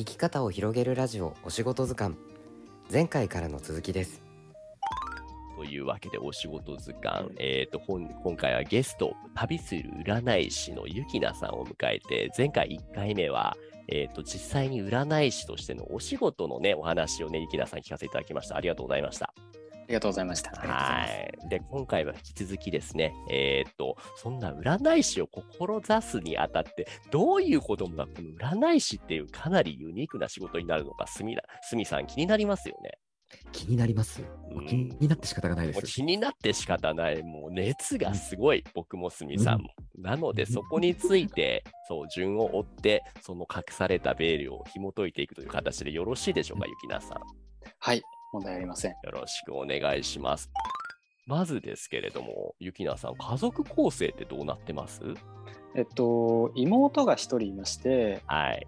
生き方を広げるラジオお仕事図鑑。前回からの続きです。というわけでお仕事図鑑、えーと、本今回はゲスト旅する占い師のゆきなさんを迎えて前回1回目は、えーと、実際に占い師としてのお仕事のねお話をねゆきなさん聞かせていただきました。ありがとうございました。りがとうございました。はい。で、今回は引き続きですね、えっ、と、そんな占い師を志すにあたって、どういうことがこの占い師っていうかなりユニークな仕事になるのか、すみすみさん気になりますよね。気になります。気になって仕方がないです。気になって仕方ない。もう熱がすごい、僕もすみさんも。うん、なので、そこについて、そう、順を追って、その隠されたベールを紐解いていくという形でよろしいでしょうか、ゆきなさん。はい、問題ありません。よろしくお願いします。まずですけれども、ゆきなさん、家族構成ってどうなってます？えっと、妹が一人いまして、はい。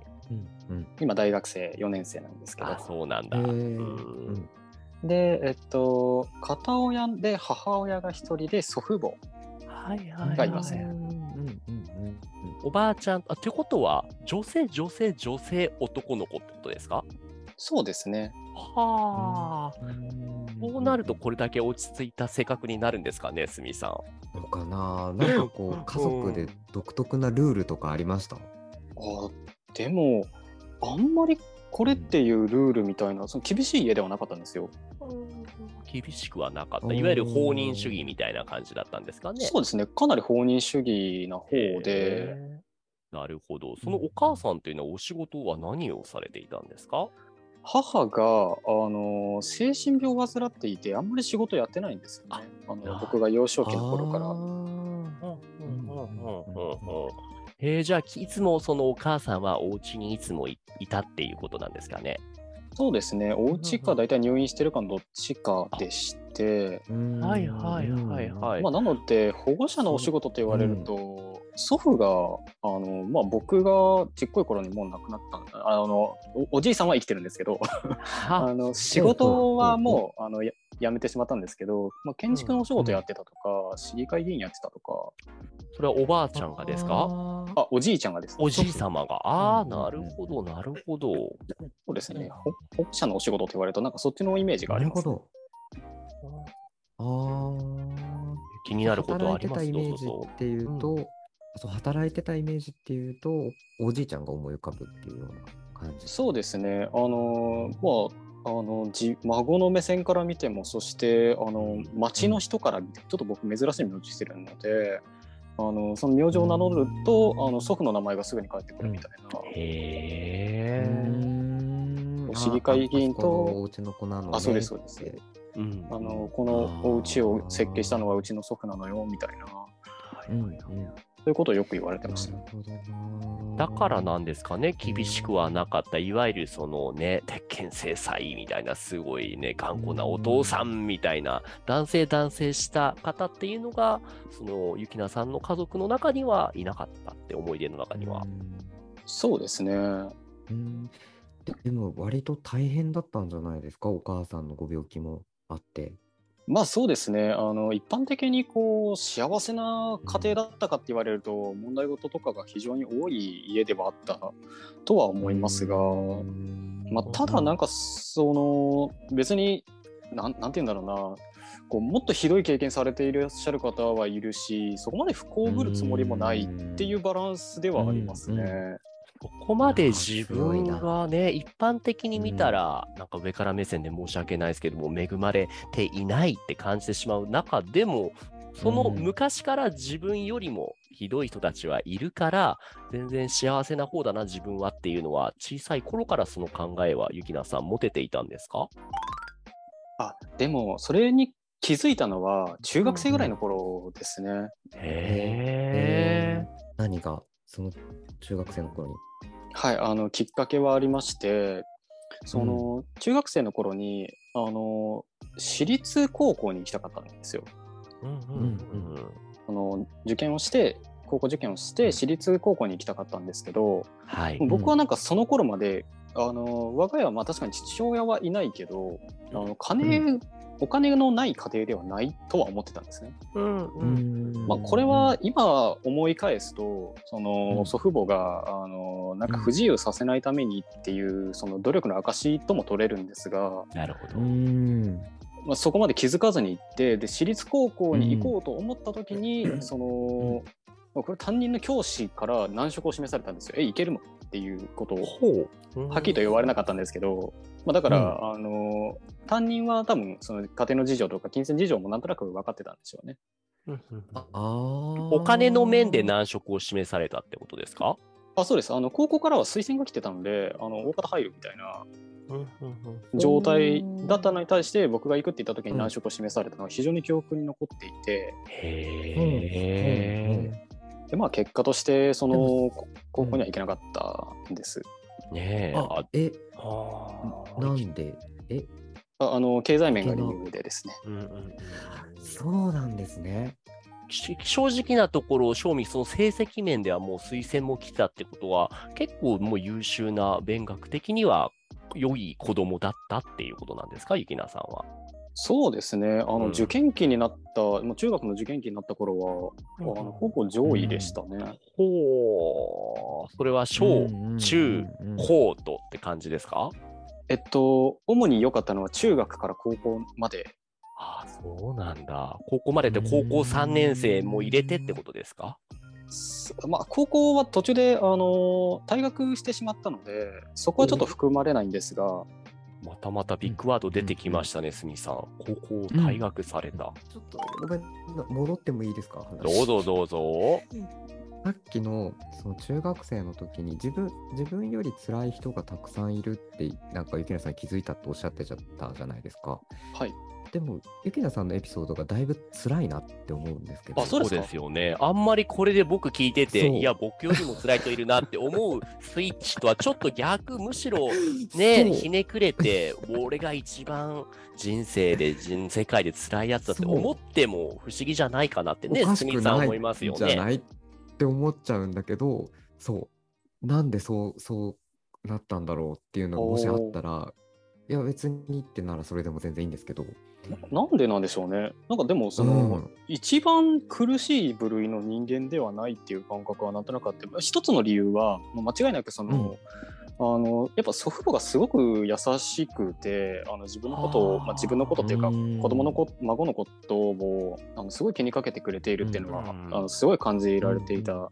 うん、今、大学生4年生なんですけど。そうなんだ。うん、で、えっと、片親で母親が一人で祖父母がいません。おばあちゃん、あってことは、女性、女性、女性、男の子ってことですか？そうですね。はあ、こうなるとこれだけ落ち着いた性格になるんですかね、すみさん。のかななんかこう、家族で独特なルールとかありました？あでも、あんまりこれっていうルールみたいな、その厳しい家ではなかったんですよ。厳しくはなかった。いわゆる放任主義みたいな感じだったんですかね。そうですね。かなり放任主義な方で。なるほど。そのお母さんというのはお仕事は何をされていたんですか、母が、あの精神病を患っていてあんまり仕事やってないんですよね。あの僕が幼少期の頃から。えー、じゃあいつもそのお母さんはお家にいつもいたっていうことなんですかね。そうですね。お家か大体入院してるかのどっちかでして、はいはいはいはい、まあ、なので保護者のお仕事と言われると、祖父があの、まあ、僕がちっこい頃にもう亡くなったあのおじいさんは生きてるんですけど。あの仕事はもうあのや辞めてしまったんですけど、まあ、建築のお仕事やってたとか、市議会議員やってたとか。それはおばあちゃんがですか？あおじいちゃんがです、ね、おじい様が？ああなるほどなるほど。そうですね。保護者のお仕事と言われるとなんかそっちのイメージがあります、ね、ああ気になることはあります？かっていうと、うんそう働いてたイメージっていうとおじいちゃんが思い浮かぶっていうような感じそうですねあのまああのじ孫の目線から見てもそしてあの町の人から見てちょっと僕珍しい名字してるのであのその名字を名乗ると、あの祖父の名前がすぐに返ってくるみたいな。へえ。市議会議員とお家の子なの、ね、あそうですそうです。うん、あのこのお家を設計したのはうちの祖父なのよみたいな。はいはいはい。そういうことをよく言われてました。だからなんですかね、厳しくはなかった、いわゆるそのね、鉄拳制裁みたいな、すごいね、頑固なお父さんみたいな、男性男性した方っていうのが、その、ゆきなさんの家族の中にはいなかったって、思い出の中には。そうですね。うんでも、割と大変だったんじゃないですか、お母さんのご病気もあって。まあそうですね。あの一般的にこう幸せな家庭だったかって言われると、問題事とかが非常に多い家ではあったとは思いますが、まあ、ただなんかその別になんなんて言うんだろうな。こうもっとひどい経験されていらっしゃる方はいるしそこまで不幸ぶるつもりもないっていうバランスではありますね。ここまで自分がね、一般的に見たら、なんか上から目線で申し訳ないですけども、恵まれていないって感じてしまう中でも、その昔から自分よりもひどい人たちはいるから、全然幸せな方だな、自分はっていうのは、小さい頃からその考えは、ゆきなさん、持てていたんですか？あでも、それに気づいたのは、中学生ぐらいの頃ですね。へえ。何が、その中学生の頃に。はい、あのきっかけはありましてその、うん、中学生の頃にあの私立高校に行きたかったんですよ。あの受験をして高校受験をして私立高校に行きたかったんですけど、はい、僕はなんかその頃まで、あの我が家はまあ確かに父親はいないけどあの金お金のない家庭ではないとは思ってたんですね。うんうんまあ、これは今思い返すとその祖父母があのなんか不自由させないためにっていうその努力の証とも取れるんですが、なるほど。まあ、そこまで気づかずに行ってで私立高校に行こうと思った時に、そのこれ担任の教師から難色を示されたんですよ。え、いけるの？っていうことを、はっきりと言われなかったんですけど、まあ、だから、うん、あの担任は多分その家庭の事情とか金銭事情もなんとなく分かってたんでしょうね。お金の面で難色を示されたってことですか？あそうです。あの高校からは推薦が来てたのであの大方入るみたいな状態だったのに対して僕が行くって言った時に難色を示されたのは非常に記憶に残っていて。へーでまあ結果としてその高校には行けなかったんです。ねえ。えなんで？え？ああの経済面が理由でですね。そうなんですね。正直なところ、正味その成績面ではもう推薦も来たってことは、結構もう優秀な勉学的には良い子供だったっていうことなんですか、ゆきなさんは。そうですね、あの、受験期になった、もう中学の受験期になった頃は、うん、あのほぼ上位でしたね。うん、ほう、それは小、中、高とって感じですか？えっと、主に良かったのは中学から高校まで。ああ、そうなんだ。高校までで高校3年生も入れてってことですか？まあ、高校は途中で、あの退学してしまったので、そこはちょっと含まれないんですが、またまたビッグワード出てきましたね、すみさん。高校を退学された。ちょっとごめん、戻ってもいいですか？どうぞどうぞ。さっきのその中学生の時に自分自分より辛い人がたくさんいるってなんか雪菜さん気づいたっておっしゃってちゃったじゃないですか。はい。でも、ゆきなさんのエピソードがだいぶ辛いなって思うんですけど。あ、そうですよね。あんまりこれで僕聞いてて、いや、僕よりも辛い人いるなって思うスイッチとはちょっと逆、むしろね、ひねくれて、俺が一番人生で、人世界で辛いやつだって思っても不思議じゃないかなってね、すみさん思いますよね。じゃないって思っちゃうんだけど、そう。なんでそう、そうなったんだろうっていうのがもしあったら、いや別にってならそれでも全然いいんですけど。なんでなんでしょうね。なんかでもその、うん、一番苦しい部類の人間ではないっていう感覚はなんとなくあって一つの理由は間違いなくその、あのやっぱ祖父母がすごく優しくてあの自分のことを、まあ、自分のことっていうか子供の子孫のことをあのすごい気にかけてくれているっていうのは、あのすごい感じられていたん。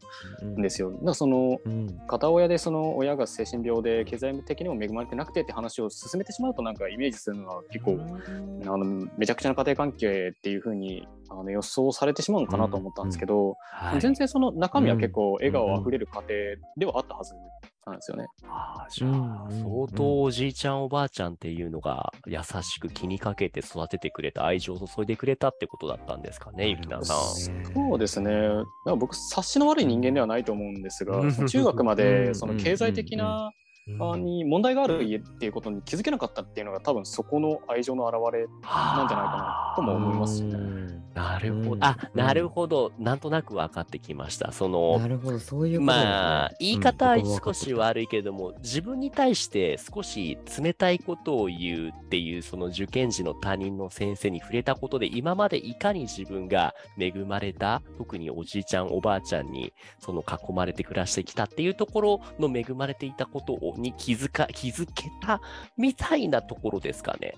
ですよ。だその、片親でその親が精神病で経済的にも恵まれてなくてって話を進めてしまうとなんかイメージするのは結構、あのめちゃくちゃな家庭関係っていうふうにあの予想されてしまうのかなと思ったんですけど、全然その中身は結構笑顔あふれる家庭ではあったはずなんですよね。あじゃあ、相当おじいちゃんおばあちゃんっていうのが優しく気にかけて育ててくれた愛情を注いでくれたってことだったんですかね、ゆきなさん。そうですね。僕、察しの悪い人間ではないと思うんですが、中学までその経済的なに問題がある家っていうことに気づけなかったっていうのが多分そこの愛情の表れなんじゃないかなとも思いますね。なるほど。あ、なるほど。なんとなく分かってきました。その、なるほど、そういう、ね、まあ、言い方は少し悪いけども、自分に対して少し冷たいことを言うっていう、その受験時の他人の先生に触れたことで、今までいかに自分が恵まれた、特におじいちゃん、おばあちゃんに、その囲まれて暮らしてきたっていうところの恵まれていたことをに気づか気づけたみたいなところですかね。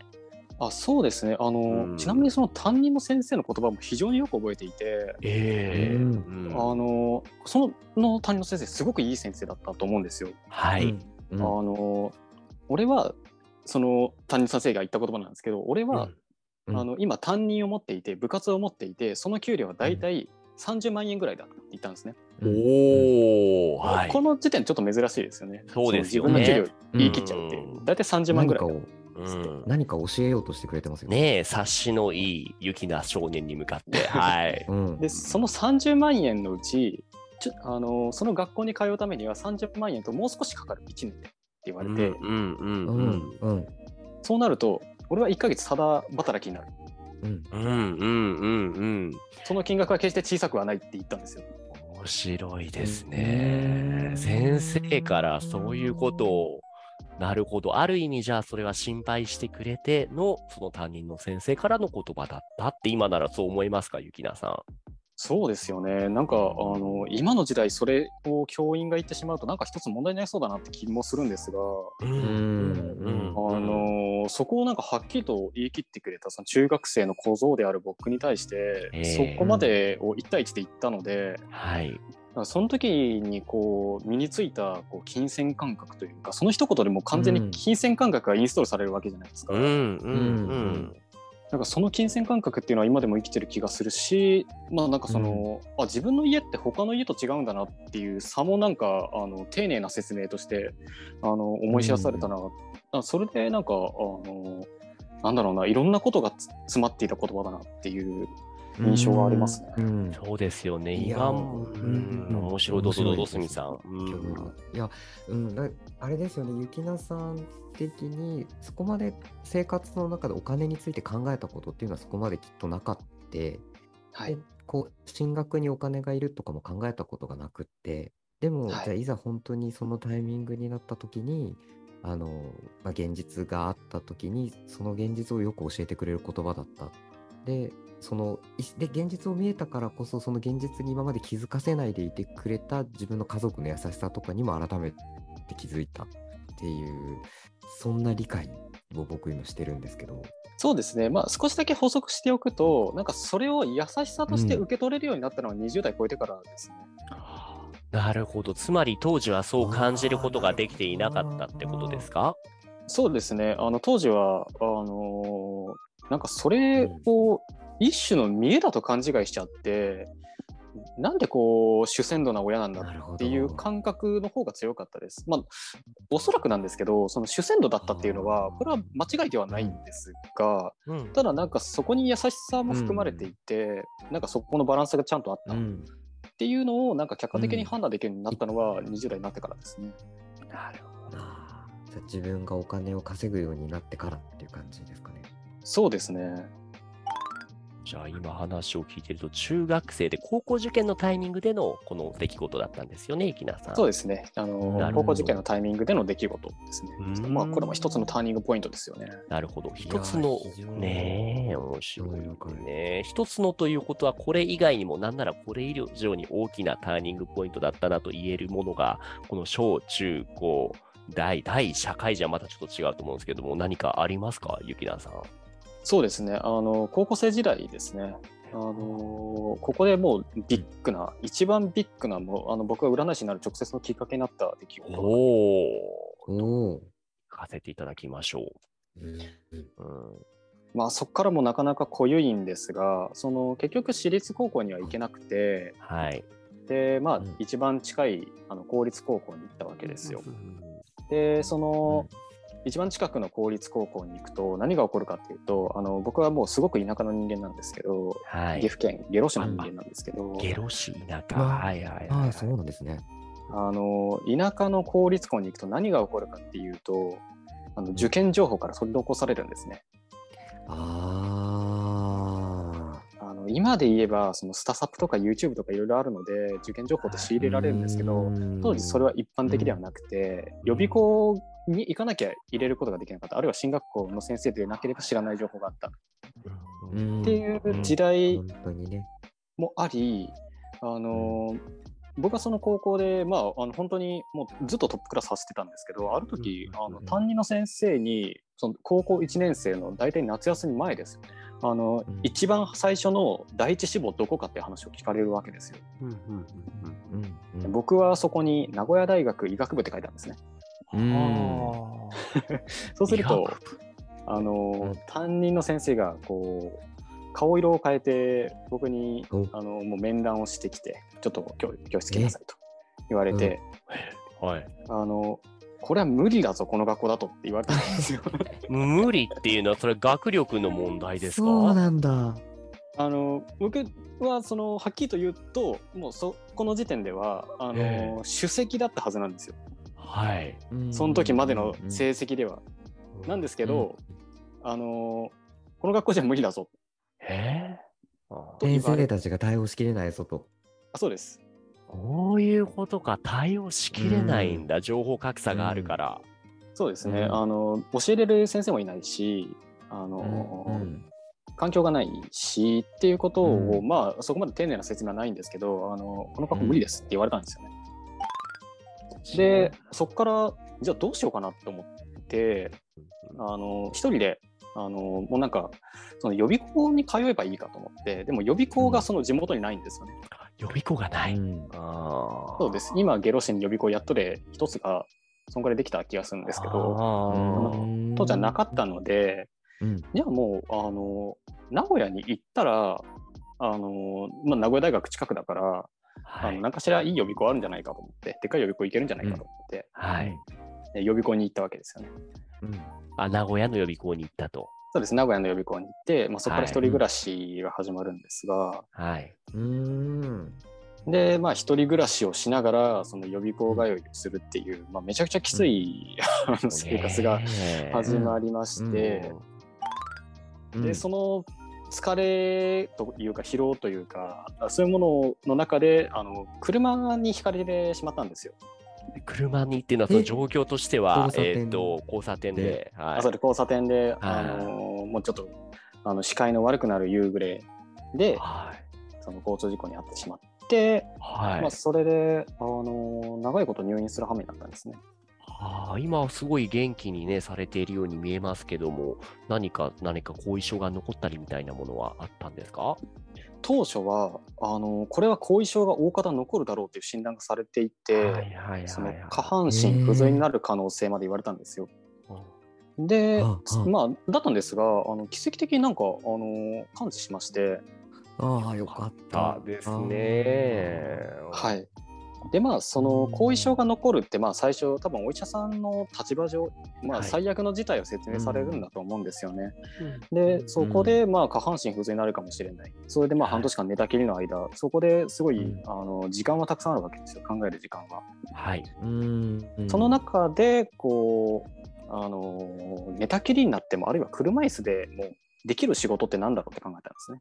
あそうですね。あの、うん、ちなみにその担任の先生の言葉も非常によく覚えていて、えー、あのその担任の先生すごくいい先生だったと思うんですよ。はい、あの俺はその担任先生が言った言葉なんですけど俺は、うん、あの今担任を持っていて部活を持っていてその給料は大体30万円ぐらいだって言ったんですね。おお、はい、この時点ちょっと珍しいですよね。そうですよね。自分の給料言い切っちゃうっていう。大体30万ぐらい。うん、何か教えようとしてくれてますよね。ねえ、察しのいい雪な少年に向かって。はい。うん、で、その30万円のうち、ちょあのその学校に通うためには30万円ともう少しかかる1年でって言われて、そうなると、俺は1か月ただ働きになる。うんうんうんうんうん。その金額は決して小さくはないって言ったんですよ。面白いですね。先生からそういうことを、なるほど。ある意味じゃあそれは心配してくれての、その担任の先生からの言葉だったって今ならそう思いますか、ゆきなさん。そうですよね。なんか、あの、今の時代、それを教員が言ってしまうと、なんか一つ問題になりそうだなって気もするんですが、うん。うん。あの、そこをなんかはっきりと言い切ってくれた、その中学生の小僧である僕に対して、ええ。そこまでを1対1で言ったので、はい。だからその時にこう身についたこう金銭感覚というかその一言でもう完全に金銭感覚がインストールされるわけじゃないですか、うん。うん。うん。なんかその金銭感覚っていうのは今でも生きてる気がするしまあなんかその、あ自分の家って他の家と違うんだなっていう差もなんかあの丁寧な説明としてあの思い知らされたな、あそれでなんかあのなんだろうないろんなことがつ詰まっていた言葉だなっていう印象がありますね。うんそうですよね。いや今、ううんん、面白い。どうぞどうぞ、すみさん。うんいや、うん、だあれですよね、ゆきなさん的に、そこまで生活の中でお金について考えたことっていうのはそこまできっとなかって、はいでこう進学にお金がいるとかも考えたことがなくって、でも、はいじゃあいざ本当にそのタイミングになった時に、あの、まあ、現実があった時に、その現実をよく教えてくれる言葉だった。で、その、いで、現実を見えたからこそ、その現実に今まで気づかせないでいてくれた自分の家族の優しさとかにも改めて気づいたっていう、そんな理解を僕今してるんですけど。そうですね、まあ、少しだけ補足しておくと、なんかそれを優しさとしてうん受け取れるようになったのは20代超えてからですね。なるほど。つまり当時はそう感じることができていなかったってことですか？そうですね、あの当時はあのーなんかそれを一種の見栄だと勘違いしちゃって、なんでこう主戦度な親なんだっていう感覚の方が強かったです。まあ、おそらくなんですけど、その主戦度だったっていうのは、これは間違いではないんですが、うん。ただなんかそこに優しさも含まれていて、なんかそこのバランスがちゃんとあったっん。ていうのをなんか客観的に判断できるようになったのは20代になってからですね。なるほど。自分がお金を稼ぐようになってからっていう感じですかね。そうですね。じゃあ今話を聞いてると、中学生で高校受験のタイミングでのこの出来事だったんですよね、きなさん。そうですね。あの高校受験のタイミングでの出来事ですねうん。まあこれも一つのターニングポイントですよね。なるほど。一つのねえ、面白いね。一つのということは、これ以外にも、なんならこれ以上に大きなターニングポイントだったなと言えるものが、この小中高大、大社会じゃまたちょっと違うと思うんですけども、何かありますか、ゆきなさん。そうですね。あの高校生時代ですね。あのここでもうビッグな、一番ビッグなもうあの僕が占い師になる直接のきっかけになった出来事がおお、おお。聞かせていただきましょうんう。うん、まあそこからもなかなか濃ゆいんですが、その結局私立高校には行けなくて、はい。でまあうん一番近いあの公立高校に行ったわけですよ。でその、一番近くの公立高校に行くと何が起こるかっていうとあの僕はもうすごく田舎の人間なんですけど、はい。岐阜県下呂市の人間なんですけどゲロシ田舎。はいはいはい、ああ、そうなんですね。あの田舎の公立校に行くと何が起こるかっていうとあの受験情報から取り残されるんですね。ああの今で言えばそのスタサップとか YouTube とかいろいろあるので受験情報って仕入れられるんですけど当時それは一般的ではなくて予備校に行かなきゃ入れることができなかったあるいは進学校の先生でなければ知らない情報があったっうんていう時代。もあり、あの僕はその高校で、まあ、あの本当にもうずっとトップクラス走ってたんですけどある時、うんあの担任の先生にその高校1年生の大体夏休み前ですよあの、うん一番最初の第一志望どこかっていう話を聞かれるわけですよ。僕はそこに名古屋大学医学部って書いてあるんですね。うん。うん そうするとあの、うん。担任の先生がこう顔色を変えて僕におあのもう面談をしてきてちょっと教教室来なさいと言われて、はい。あのこれは無理だぞこの学校だとって言われたんですよ。無理っていうのは、それ学力の問題ですか？そうなんだ。あの僕はそのはっきりと言うともうそこの時点ではあの、え。首席だったはずなんですよはい。その時までの成生績では。なんですけど、あのこの学校じゃ無理だぞ。えー、あと言われ先生たちが対応しきれないぞと。あそうです。こういうことか、対応しきれないんだ、情報格差があるから。そうですね、うん。あの教えれる先生もいないしあの、うん。環境がないしっていうことを、うん。まあそこまで丁寧な説明はないんですけどあのこの格好無理ですって言われたんですよね。でそこからじゃあどうしようかなと思ってあの一人であのもうなんかその予備校に通えばいいかと思ってでも予備校がその地元にないんですよね。予備校がない。うん。そうです。今ゲロ市に予備校やっとで一つがそんぐらいできた気がするんですけど当時はなかったのでうん。じゃあもうあの名古屋に行ったらあの、まあ、名古屋大学近くだから、はい。あの何かしらいい予備校あるんじゃないかと思ってでっかい予備校行けるんじゃないかと思って、はい。で予備校に行ったわけですよね。うん。あ、名古屋の予備校に行ったと。そうです。名古屋の予備校に行って、まあ、そこからはい一人暮らしが始まるんですが、はい。うん。でまあ一人暮らしをしながらその予備校通いをするっていう、まあ、めちゃくちゃきつい、あの生活が始まりまして、でその疲れというか疲労というかそういうものの中であの車にひかれてしまったんですよ。車にっていうのはそのえ状況としては、交差点えっ、と、交差点で、はいあそれ交差点で、はいあのもうちょっとあの視界の悪くなる夕暮れではい。その交通事故に遭ってしまって、はい。まあ、それであの長いこと入院する羽目になったんですね。ああ今はすごい元気にね、されているように見えますけども、何か、何か後遺症が残ったりみたいなものはあったんですか？当初はあのこれは後遺症が大方残るだろうという診断がされていて、そのはい。下半身不随になる可能性まで言われたんですよ。で、ああまあだったんですがあの奇跡的になんかあの完治しまして、ああよかったあですね。はい。でまあその後遺症が残るってまあ最初多分お医者さんの立場上、まあ、はい最悪の事態を説明されるんだと思うんですよね。うん。でそこでまあ下半身不随になるかもしれない。それでまあはい半年間寝たきりの間、そこですごい、うんあの時間はたくさんあるわけですよ考える時間は。はい。うんその中でこうあの寝たきりになってもあるいは車椅子でもうできる仕事ってなんだろうって考えたんですね。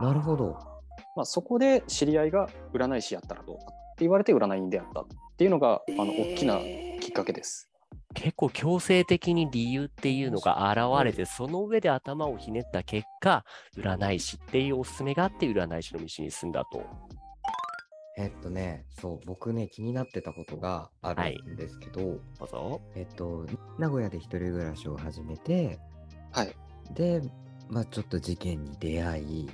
なるほど。まあ、そこで知り合いが占い師やったらどうかって言われて占いに出会ったっていうのが、あの大きなきっかけです。結構強制的に理由っていうのが現れて、その上で頭をひねった結果、占い師っていうおすすめがあって、占い師の道に進んだと。えっとね、そう、僕ね、気になってたことがあるんですけど、どうぞ。えっと、名古屋で一人暮らしを始めて、はい。で、まあちょっと事件に出会い、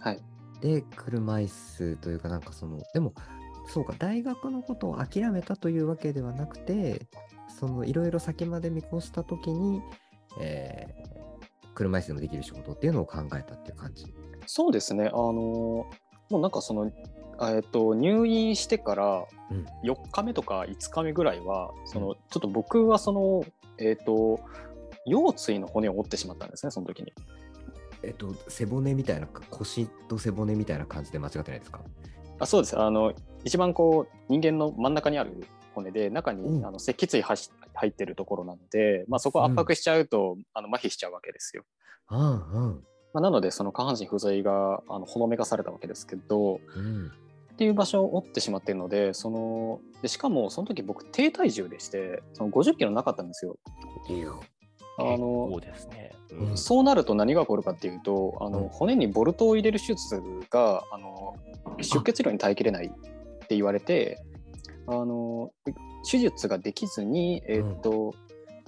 はい。で、車椅子というかなんかその、でも、そうか、大学のことを諦めたというわけではなくて、そのいろいろ先まで見越したときに、えー車椅子でもできる仕事っていうのを考えたっていう感じ。そうですね。あのもうなんかその、えっと、入院してからうん4日目とか5日目ぐらいは、そのちょっと僕はその、えっと、腰椎の骨を折ってしまったんですね、その時に。えっと、背骨みたいな、腰と背骨みたいな感じで間違ってないですか？あそうです。あの、一番こう、人間の真ん中にある骨で、中に、うんあの赤血はし入ってるところなので、まあ、そこを圧迫しちゃうと、あの麻痺しちゃうわけですよ。うんうん。まあ、なので、その下半身不随があのほのめかされたわけですけど、うん。っていう場所を折ってしまっているので、そのでしかもその時僕低体重でして、その50キロなかったんですよ。あ結の構ですね。うん。そうなると何が起こるかっていうと、あのうん。骨にボルトを入れる手術があの出血量に耐えきれないって言われて、あの手術ができずに、えーっと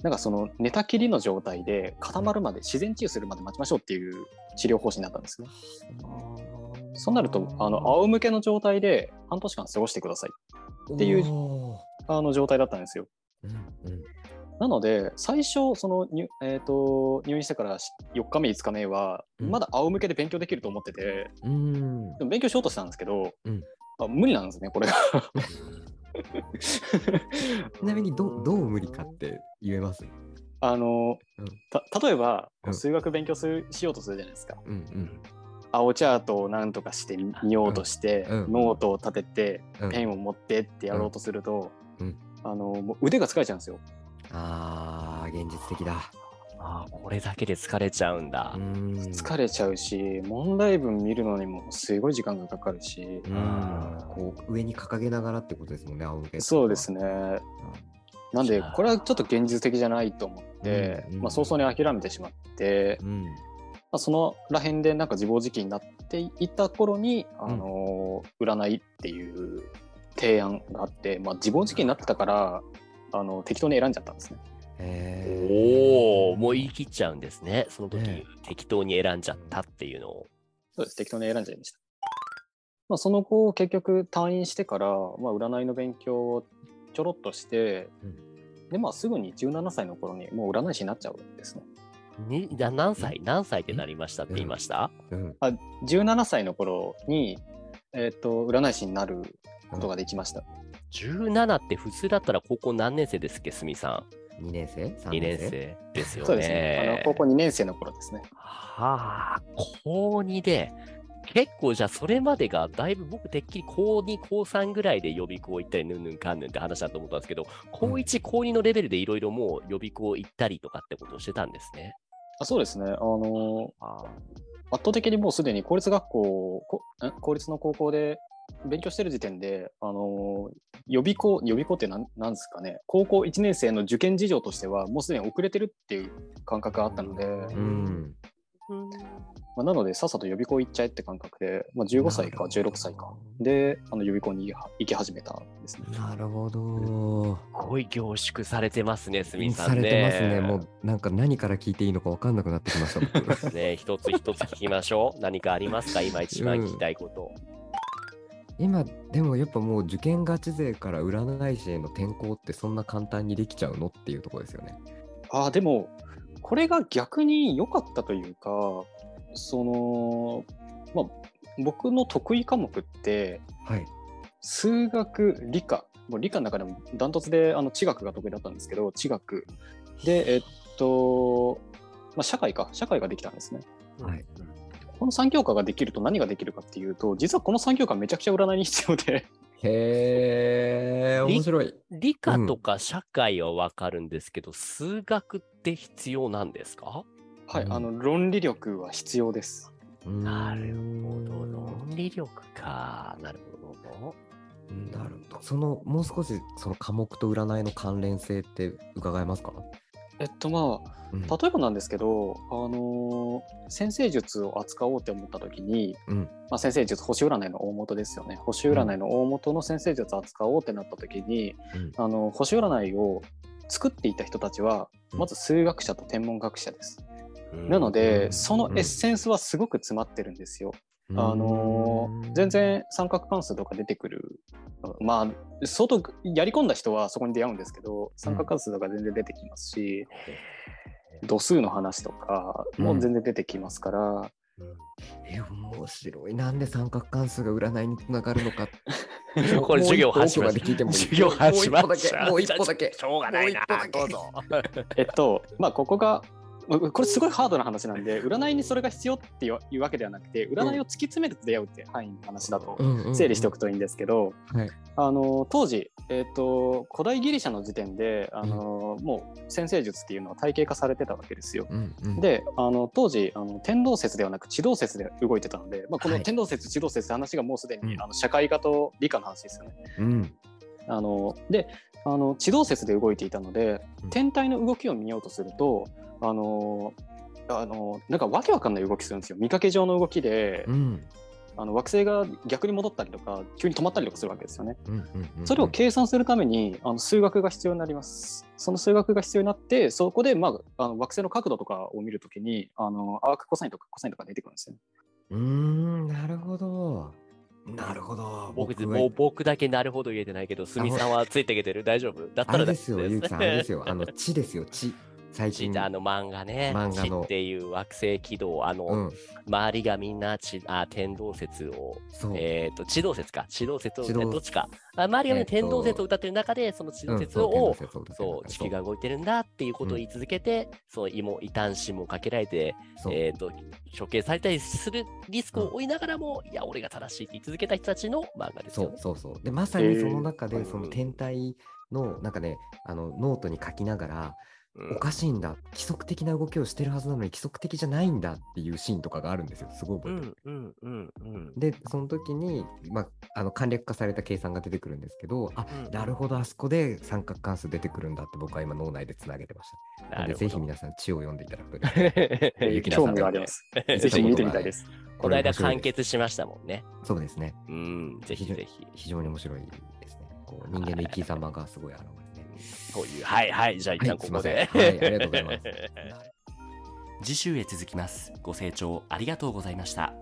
なんかその寝たきりの状態で固まるまで、自然治癒するまで待ちましょうっていう治療方針になったんですね。そうなるとあの仰向けの状態で半年間過ごしてくださいっていうあの状態だったんですよ。うんうんなので最初その入,、えー、と入院してから4日目5日目はうん。まだ仰向けで勉強できると思ってて、うん。でも勉強しようとしたんですけど、うん。あ無理なんですねこれが。ちなみにどどう無理かって言えます？あの、うん。た例えばうん。数学勉強するしようとするじゃないですか。うんうん。青チャートを何とかしてみようとして、うん。うん。ノートを立てて、うん。ペンを持ってってやろうとすると、うん。あのもう腕が疲れちゃうんですよ。あー現実的だ。ああ、これだけで疲れちゃうんだ。うん。疲れちゃうし問題文見るのにもすごい時間がかかるし、うん。こう上に掲げながらってことですもんね仰向けそうですね。なんでじゃあ。これはちょっと現実的じゃないと思って、うんうんまあ、早々に諦めてしまって、うん。まあ、そのら辺でなんか自暴自棄になっていた頃に、あの占いっていう提案があって、まあ、自暴自棄になってたからあの適当に選んじゃったんですね。おお、もう言い切っちゃうんですね。その時、に適当に選んじゃったっていうのを。そうです、適当に選んじゃいました。まあ、その後、結局退院してから、まあ、占いの勉強をちょろっとして、うん、で、まあ、すぐに17歳の頃にもう占い師になっちゃうんですね。に何歳？何歳ってなりましたって言いました、うん、あ ?17 歳の頃に、えっ、ー、と、占い師になることができました。17って普通だったら高校何年生ですっけ、すみさん？2年生 ?2 年生？ですよね。そうですね。あの高校2年生の頃ですね。はあ、高2で、結構じゃあそれまでがだいぶ僕てっきり高2、高3ぐらいで予備校行ったりぬんぬんかんぬんって話だと思ったんですけど、高1、高2のレベルでいろいろもう予備校行ったりとかってことをしてたんですね。あそうですね。あのー、圧倒的にもうすでに公立学校、公立の高校で勉強してる時点で、あの予備校、予備校って何なんですかね、高校1年生の受験事情としては、もうすでに遅れてるっていう感覚があったので、うん。まあ、なので、さっさと予備校行っちゃえって感覚で、まあ、15歳か16歳かで、あの予備校に行き始めたんですね。なるほど。すごい凝縮されてますね、すみさん、ね。されてますね。もうなんか何から聞いていいのか分かんなくなってきました。ね、一つ一つ聞きましょう。何かありますか？今一番聞きたいこと。うん今でもやっぱもう受験ガチ勢から占い師への転校ってそんな簡単にできちゃうのっていうところですよね。あでもこれが逆に良かったというかそのまあ僕の得意科目って、はい、数学理科。もう理科の中でもダントツであの地学が得意だったんですけど地学。でえっと、まあ、社会か。社会ができたんですね。はい、この3教科ができると何ができるかっていうと、実はこの3教科めちゃくちゃ占いに必要で。へえ、面白い。理科とか社会はわかるんですけど、うん、数学って必要なんですか？はい、あの論理力は必要です。なるほど、論理力か。なるほど。なるほど。そのもう少しその科目と占いの関連性って伺えますか？えっとまあ、例えばなんですけど、あのー、先生術を扱おうって思った時に、うん、まあ、先生術星占いの大元ですよね。星占いの大元の先生術を扱おうってなった時に、うん、あの星占いを作っていた人たちはまず数学者と天文学者です。なので、そのエッセンスはすごく詰まってるんですよ。あのー、全然三角関数とか出てくる。まあ相当やり込んだ人はそこに出会うんですけど三角関数とか全然出てきますし、うん、度数の話とかも全然出てきますから、うん、え面白い。なんで三角関数が占いにつながるのか。これ授業始ま聞いても授業始まもう一歩だけしょうがないな。どうぞえっとまあここがこれすごいハードな話なんで占いにそれが必要っていうわけではなくて占いを突き詰めると出会うって範囲の話だと整理しておくといいんですけど、あの当時、えーと、古代ギリシャの時点であの、うん、もう先生術っていうのは体系化されてたわけですよ。うんうん、であの当時あの天動説ではなく地動説で動いてたので、まあ、この天動説、地動説って話がもうすでに、あの社会科と理科の話ですよね。うん、あのであの地動説で動いていたので天体の動きを見ようとするとあのあのなんかわけわかんない動きするんですよ見かけ上の動きで、うん、あの惑星が逆に戻ったりとか急に止まったりとかするわけですよね。それを計算するためにあの数学が必要になります。その数学が必要になってそこで、まあ、あの惑星の角度とかを見るときにあのアークコサインとかコサインとか出てくるんですよ、ね。うんなるほど。なるほど。僕もう僕だけなるほど言えてないけど、すみさんはついていけてる大丈夫？だったらあれですよ、ゆうきさん、あれですよ。あの、地ですよ、地。最近。あの漫画ね、漫画の。っていう惑星軌道、あの、うん、周りがみんなちあ天動説を、えっ、ー、と、地動説か、地動説を、ね、どっちか。あ周りが、ね、天動説を歌ってる中で、その地動説を、そう、地球が動いてるんだっていうことを言い続けて、うん、その芋、異端心もかけられて、えっ、ー、と、処刑されたりするリスクを負いながらも、うん、いや、俺が正しいって言い続けた人たちの漫画ですよ、ね、そうそうそう。で、まさにその中で、その天体の、なんかね、あの、ノートに書きながら、おかしいんだ規則的な動きをしてるはずなのに規則的じゃないんだっていうシーンとかがあるんですよすごい覚えてる。でその時に、まあ、あの簡略化された計算が出てくるんですけど、あ、うんなるほど、あそこで三角関数出てくるんだって僕は今脳内でつなげてました。なので、ぜひ皆さん、知を読んでいただくといい。ゆきなさん興味があります。ぜひ見てみたいです。この間完結しましたもんね。そうですね。うん、ぜひぜひ。非常に面白いですね。こう人間の生き様がすごい現れて。こういう、はいはい、じゃあ一旦ここで。はいすいません。はいありがとうございます。次週へ続きます。ご清聴ありがとうございました